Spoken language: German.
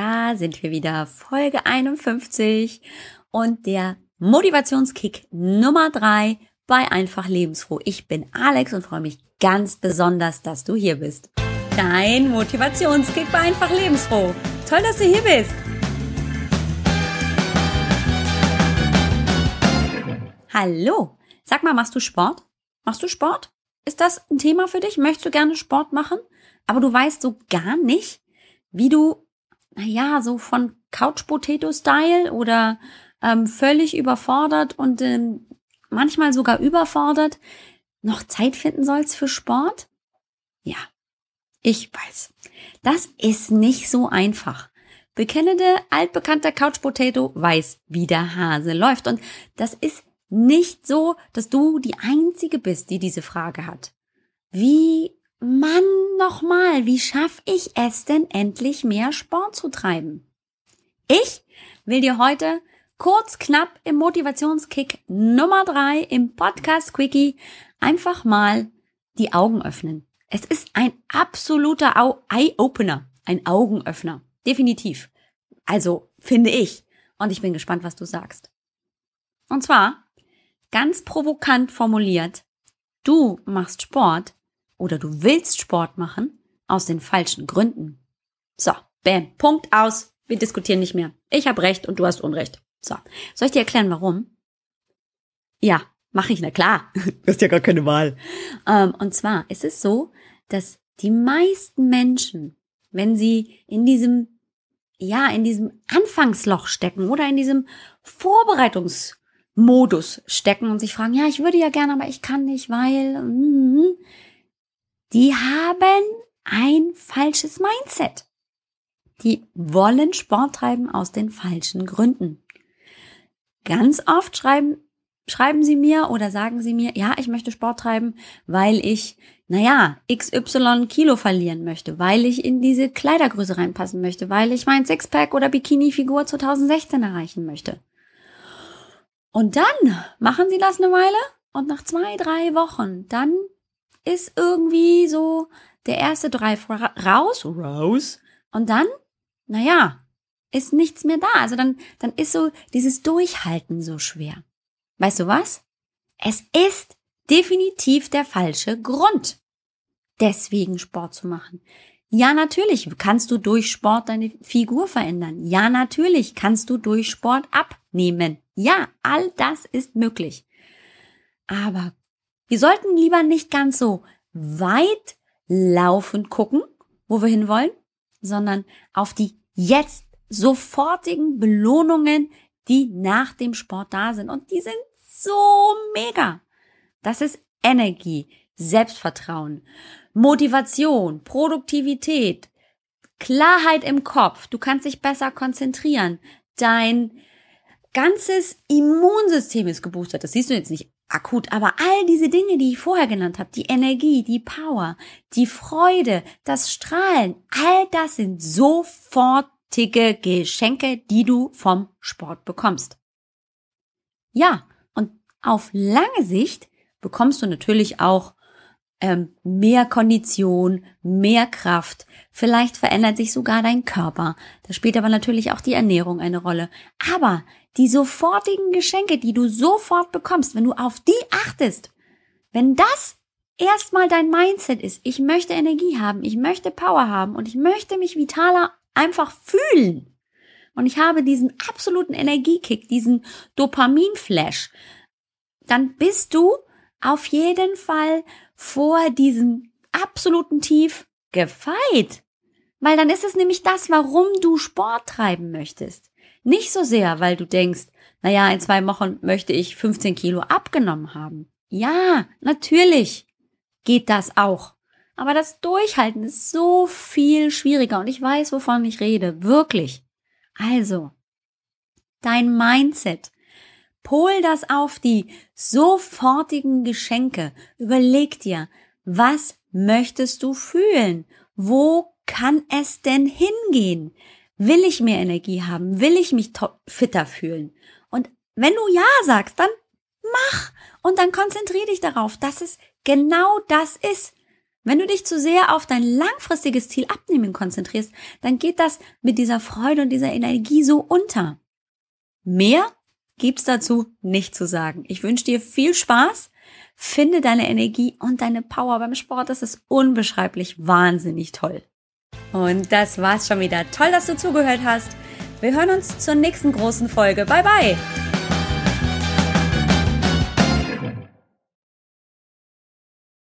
Da sind wir wieder, Folge 51 und der Motivationskick Nummer 3 bei Einfach Lebensfroh. Ich bin Alex und freue mich ganz besonders, dass du hier bist. Dein Motivationskick bei Einfach Lebensfroh. Toll, dass du hier bist. Hallo. Sag mal, machst du Sport? Machst du Sport? Ist das ein Thema für dich? Möchtest du gerne Sport machen? Aber du weißt so gar nicht, wie du naja, so von Couch Potato Style oder ähm, völlig überfordert und ähm, manchmal sogar überfordert noch Zeit finden sollst für Sport? Ja, ich weiß. Das ist nicht so einfach. Bekennende, altbekannter Couch Potato weiß, wie der Hase läuft. Und das ist nicht so, dass du die Einzige bist, die diese Frage hat. Wie Mann, nochmal, wie schaffe ich es denn endlich mehr Sport zu treiben? Ich will dir heute kurz knapp im Motivationskick Nummer drei im Podcast Quickie einfach mal die Augen öffnen. Es ist ein absoluter Eye-Opener, ein Augenöffner. Definitiv. Also, finde ich. Und ich bin gespannt, was du sagst. Und zwar, ganz provokant formuliert, du machst Sport, oder du willst Sport machen aus den falschen Gründen. So, bam, Punkt aus. Wir diskutieren nicht mehr. Ich habe recht und du hast Unrecht. So, soll ich dir erklären, warum? Ja, mache ich, na klar. Du hast ja gar keine Wahl. Ähm, und zwar ist es so, dass die meisten Menschen, wenn sie in diesem, ja, in diesem Anfangsloch stecken oder in diesem Vorbereitungsmodus stecken und sich fragen, ja, ich würde ja gerne, aber ich kann nicht, weil, mm, die haben ein falsches Mindset. Die wollen Sport treiben aus den falschen Gründen. Ganz oft schreiben, schreiben sie mir oder sagen sie mir, ja, ich möchte Sport treiben, weil ich, naja, XY Kilo verlieren möchte, weil ich in diese Kleidergröße reinpassen möchte, weil ich mein Sixpack oder Bikini-Figur 2016 erreichen möchte. Und dann machen sie das eine Weile und nach zwei, drei Wochen, dann ist irgendwie so der erste Drive raus, raus. Und dann, naja, ist nichts mehr da. Also dann, dann ist so dieses Durchhalten so schwer. Weißt du was? Es ist definitiv der falsche Grund, deswegen Sport zu machen. Ja, natürlich kannst du durch Sport deine Figur verändern. Ja, natürlich kannst du durch Sport abnehmen. Ja, all das ist möglich. Aber wir sollten lieber nicht ganz so weit laufend gucken, wo wir hinwollen, sondern auf die jetzt sofortigen Belohnungen, die nach dem Sport da sind. Und die sind so mega. Das ist Energie, Selbstvertrauen, Motivation, Produktivität, Klarheit im Kopf. Du kannst dich besser konzentrieren. Dein ganzes Immunsystem ist geboostert. Das siehst du jetzt nicht akut. Aber all diese Dinge, die ich vorher genannt habe, die Energie, die Power, die Freude, das Strahlen, all das sind sofortige Geschenke, die du vom Sport bekommst. Ja, und auf lange Sicht bekommst du natürlich auch ähm, mehr Kondition, mehr Kraft. Vielleicht verändert sich sogar dein Körper. Da spielt aber natürlich auch die Ernährung eine Rolle. Aber die sofortigen Geschenke, die du sofort bekommst, wenn du auf die achtest, wenn das erstmal dein Mindset ist, ich möchte Energie haben, ich möchte Power haben und ich möchte mich vitaler einfach fühlen. Und ich habe diesen absoluten Energiekick, diesen Dopaminflash, dann bist du auf jeden Fall vor diesem absoluten Tief gefeit. Weil dann ist es nämlich das, warum du Sport treiben möchtest. Nicht so sehr, weil du denkst, naja, in zwei Wochen möchte ich 15 Kilo abgenommen haben. Ja, natürlich geht das auch. Aber das Durchhalten ist so viel schwieriger und ich weiß, wovon ich rede. Wirklich. Also, dein Mindset. Pol das auf die sofortigen Geschenke. Überleg dir, was möchtest du fühlen? Wo kann es denn hingehen? Will ich mehr Energie haben? Will ich mich fitter fühlen? Und wenn du Ja sagst, dann mach und dann konzentriere dich darauf, dass es genau das ist. Wenn du dich zu sehr auf dein langfristiges Ziel abnehmen konzentrierst, dann geht das mit dieser Freude und dieser Energie so unter. Mehr gibt's dazu nicht zu sagen. Ich wünsche dir viel Spaß. Finde deine Energie und deine Power beim Sport. Das ist unbeschreiblich wahnsinnig toll. Und das war's schon wieder. Toll, dass du zugehört hast. Wir hören uns zur nächsten großen Folge. Bye bye.